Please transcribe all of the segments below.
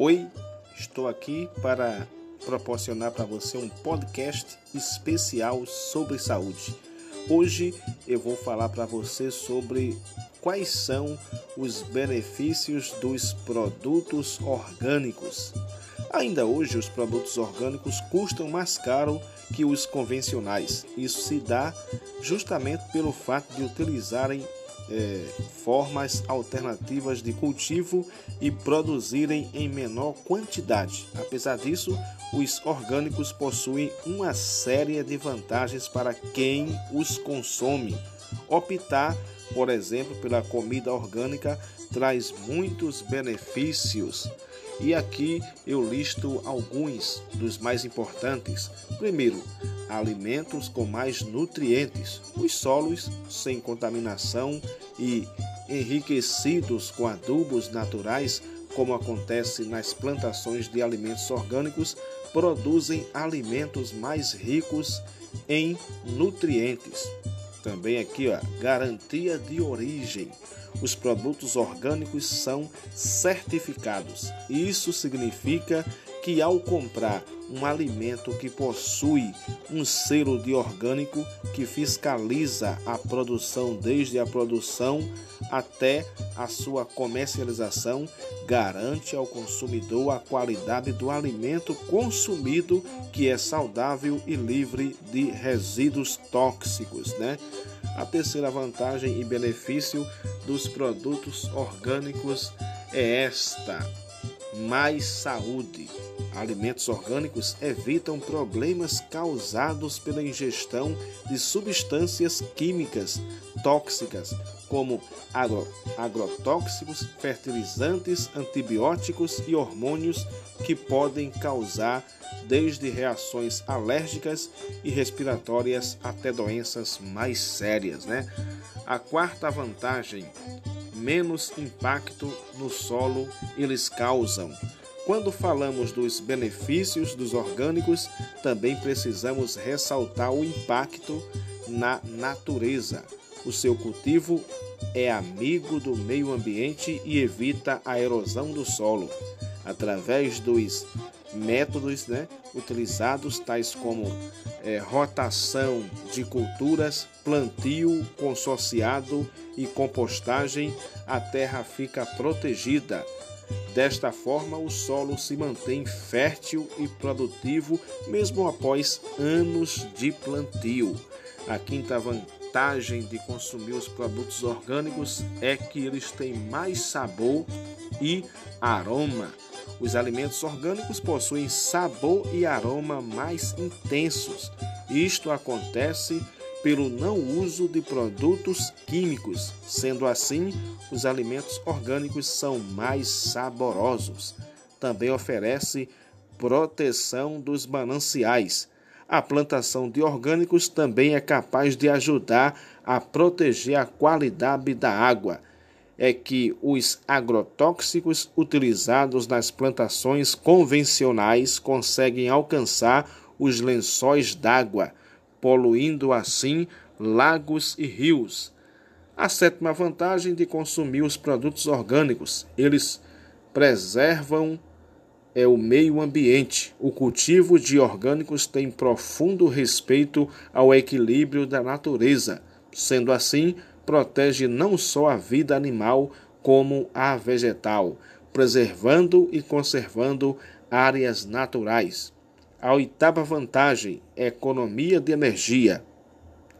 Oi, estou aqui para proporcionar para você um podcast especial sobre saúde. Hoje eu vou falar para você sobre quais são os benefícios dos produtos orgânicos. Ainda hoje, os produtos orgânicos custam mais caro que os convencionais. Isso se dá justamente pelo fato de utilizarem é, formas alternativas de cultivo e produzirem em menor quantidade. Apesar disso, os orgânicos possuem uma série de vantagens para quem os consome. Optar, por exemplo, pela comida orgânica traz muitos benefícios. E aqui eu listo alguns dos mais importantes. Primeiro, alimentos com mais nutrientes, os solos sem contaminação e enriquecidos com adubos naturais, como acontece nas plantações de alimentos orgânicos, produzem alimentos mais ricos em nutrientes. Também aqui, ó, garantia de origem. Os produtos orgânicos são certificados. Isso significa que ao comprar um alimento que possui um selo de orgânico que fiscaliza a produção desde a produção até a sua comercialização, garante ao consumidor a qualidade do alimento consumido, que é saudável e livre de resíduos tóxicos, né? A terceira vantagem e benefício dos produtos orgânicos é esta: mais saúde. Alimentos orgânicos evitam problemas causados pela ingestão de substâncias químicas tóxicas, como agro, agrotóxicos, fertilizantes, antibióticos e hormônios que podem causar desde reações alérgicas e respiratórias até doenças mais sérias, né? A quarta vantagem, menos impacto no solo eles causam. Quando falamos dos benefícios dos orgânicos, também precisamos ressaltar o impacto na natureza. O seu cultivo é amigo do meio ambiente e evita a erosão do solo. Através dos métodos né, utilizados, tais como é, rotação de culturas, plantio consorciado e compostagem, a terra fica protegida Desta forma, o solo se mantém fértil e produtivo mesmo após anos de plantio. A quinta vantagem de consumir os produtos orgânicos é que eles têm mais sabor e aroma. Os alimentos orgânicos possuem sabor e aroma mais intensos. Isto acontece pelo não uso de produtos químicos. Sendo assim, os alimentos orgânicos são mais saborosos. Também oferece proteção dos mananciais. A plantação de orgânicos também é capaz de ajudar a proteger a qualidade da água. É que os agrotóxicos utilizados nas plantações convencionais conseguem alcançar os lençóis d'água poluindo assim lagos e rios. A sétima vantagem de consumir os produtos orgânicos, eles preservam é o meio ambiente. O cultivo de orgânicos tem profundo respeito ao equilíbrio da natureza. Sendo assim, protege não só a vida animal, como a vegetal, preservando e conservando áreas naturais. A oitava vantagem é economia de energia.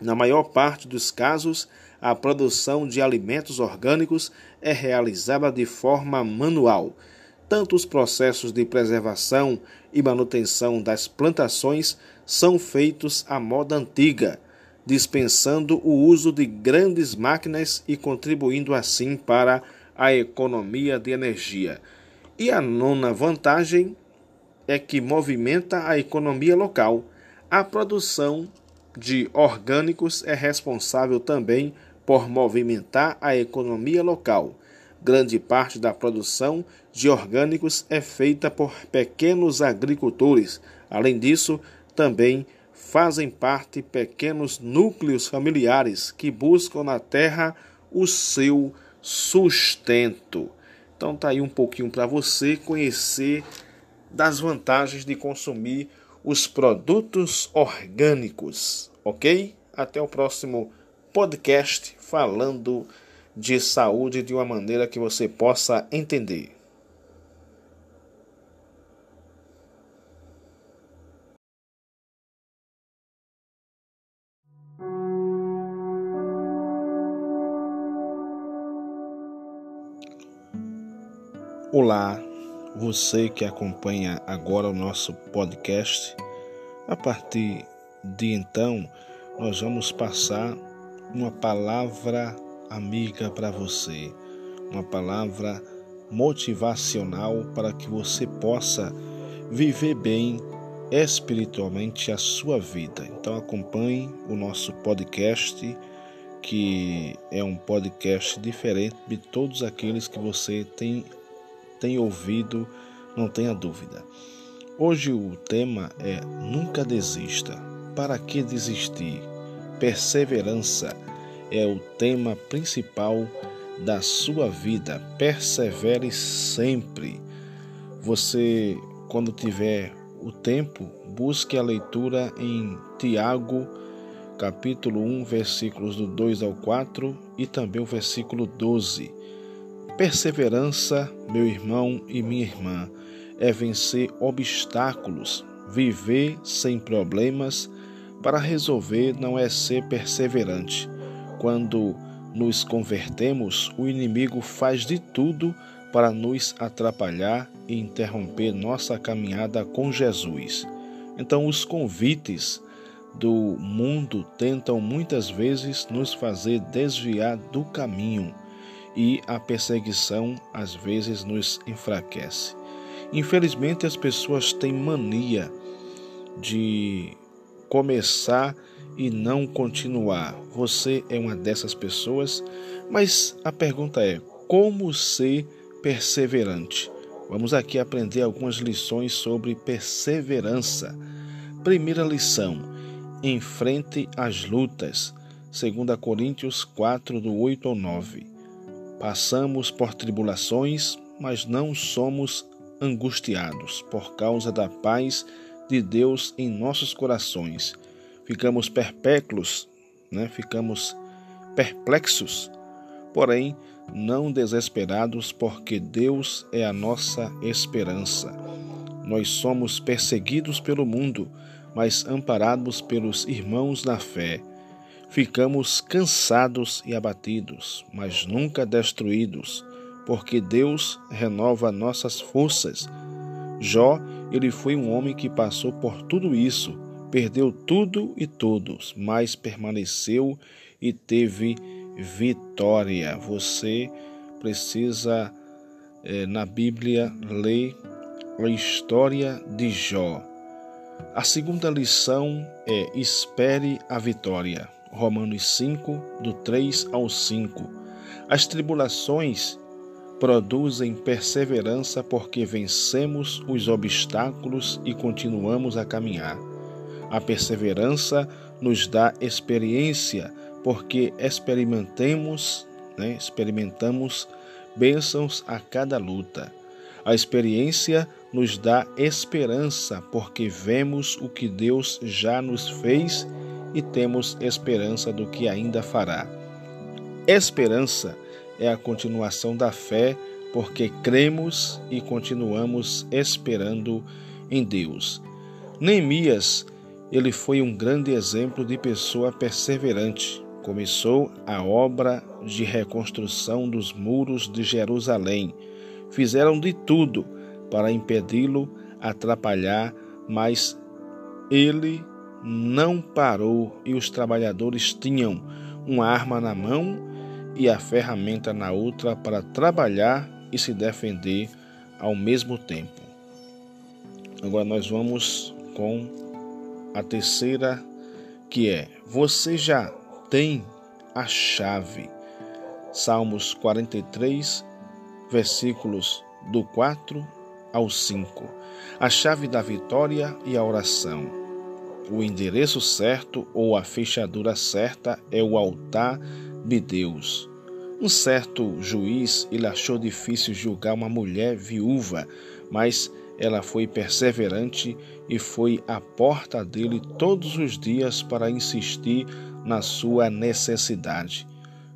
Na maior parte dos casos, a produção de alimentos orgânicos é realizada de forma manual. Tanto os processos de preservação e manutenção das plantações são feitos à moda antiga, dispensando o uso de grandes máquinas e contribuindo assim para a economia de energia. E a nona vantagem é que movimenta a economia local. A produção de orgânicos é responsável também por movimentar a economia local. Grande parte da produção de orgânicos é feita por pequenos agricultores. Além disso, também fazem parte pequenos núcleos familiares que buscam na terra o seu sustento. Então tá aí um pouquinho para você conhecer das vantagens de consumir os produtos orgânicos, ok? Até o próximo podcast falando de saúde de uma maneira que você possa entender. Olá, você que acompanha agora o nosso podcast. A partir de então, nós vamos passar uma palavra amiga para você, uma palavra motivacional para que você possa viver bem espiritualmente a sua vida. Então acompanhe o nosso podcast, que é um podcast diferente de todos aqueles que você tem tem ouvido, não tenha dúvida. Hoje o tema é Nunca desista. Para que desistir? Perseverança é o tema principal da sua vida. Persevere sempre. Você, quando tiver o tempo, busque a leitura em Tiago, capítulo 1, versículos do 2 ao 4 e também o versículo 12 Perseverança, meu irmão e minha irmã, é vencer obstáculos, viver sem problemas. Para resolver não é ser perseverante. Quando nos convertemos, o inimigo faz de tudo para nos atrapalhar e interromper nossa caminhada com Jesus. Então, os convites do mundo tentam muitas vezes nos fazer desviar do caminho e a perseguição às vezes nos enfraquece. Infelizmente, as pessoas têm mania de começar e não continuar. Você é uma dessas pessoas, mas a pergunta é: como ser perseverante? Vamos aqui aprender algumas lições sobre perseverança. Primeira lição: enfrente as lutas. 2 Coríntios 4, do 8 ao 9. Passamos por tribulações, mas não somos angustiados por causa da paz de Deus em nossos corações. Ficamos perpétuos, né? ficamos perplexos, porém não desesperados, porque Deus é a nossa esperança. Nós somos perseguidos pelo mundo, mas amparados pelos irmãos na fé. Ficamos cansados e abatidos, mas nunca destruídos, porque Deus renova nossas forças. Jó, ele foi um homem que passou por tudo isso, perdeu tudo e todos, mas permaneceu e teve vitória. Você precisa, eh, na Bíblia, ler a história de Jó. A segunda lição é: espere a vitória. Romanos 5, do 3 ao 5. As tribulações produzem perseverança porque vencemos os obstáculos e continuamos a caminhar. A perseverança nos dá experiência porque experimentemos, né, experimentamos bênçãos a cada luta. A experiência nos dá esperança porque vemos o que Deus já nos fez e temos esperança do que ainda fará. Esperança é a continuação da fé, porque cremos e continuamos esperando em Deus. Neemias, ele foi um grande exemplo de pessoa perseverante. Começou a obra de reconstrução dos muros de Jerusalém. Fizeram de tudo para impedi-lo, atrapalhar, mas ele não parou e os trabalhadores tinham uma arma na mão e a ferramenta na outra para trabalhar e se defender ao mesmo tempo. Agora nós vamos com a terceira, que é: Você já tem a chave. Salmos 43, versículos do 4 ao 5. A chave da vitória e a oração. O endereço certo ou a fechadura certa é o altar de Deus. Um certo juiz ele achou difícil julgar uma mulher viúva, mas ela foi perseverante e foi à porta dele todos os dias para insistir na sua necessidade.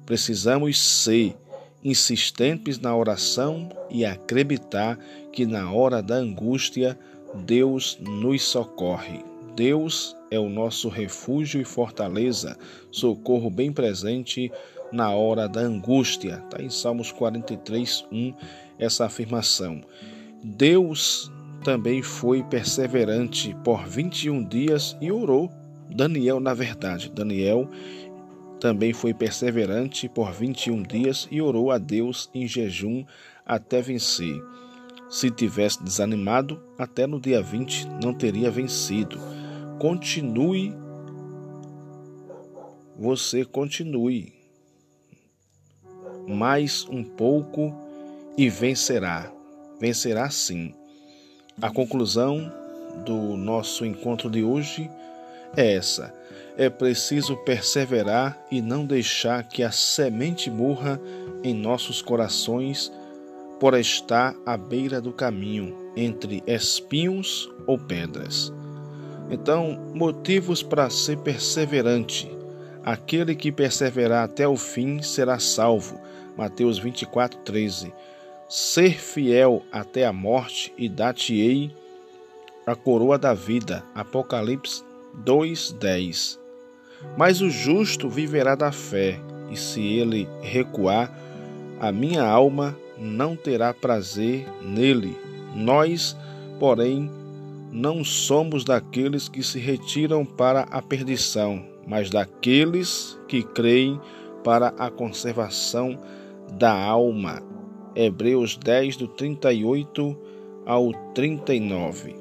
Precisamos ser insistentes na oração e acreditar que na hora da angústia Deus nos socorre. Deus é o nosso refúgio e fortaleza, socorro bem presente na hora da angústia. Está em Salmos 43, 1, essa afirmação. Deus também foi perseverante por 21 dias e orou. Daniel, na verdade, Daniel também foi perseverante por 21 dias e orou a Deus em jejum até vencer. Se tivesse desanimado, até no dia 20 não teria vencido. Continue, você continue. Mais um pouco e vencerá. Vencerá sim. A conclusão do nosso encontro de hoje é essa. É preciso perseverar e não deixar que a semente morra em nossos corações por estar à beira do caminho, entre espinhos ou pedras. Então, motivos para ser perseverante. Aquele que perseverar até o fim será salvo. Mateus 24, 13. Ser fiel até a morte e dar-te-ei a coroa da vida. Apocalipse 2, 10. Mas o justo viverá da fé, e se ele recuar, a minha alma não terá prazer nele. Nós, porém, não somos daqueles que se retiram para a perdição, mas daqueles que creem para a conservação da alma. Hebreus 10, do 38 ao 39.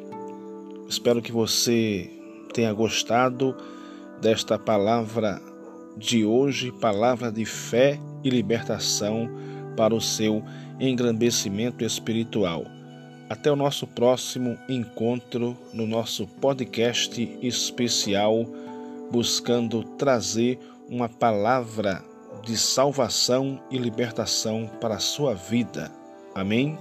Espero que você tenha gostado desta palavra de hoje, palavra de fé e libertação para o seu engrandecimento espiritual. Até o nosso próximo encontro no nosso podcast especial, buscando trazer uma palavra de salvação e libertação para a sua vida. Amém?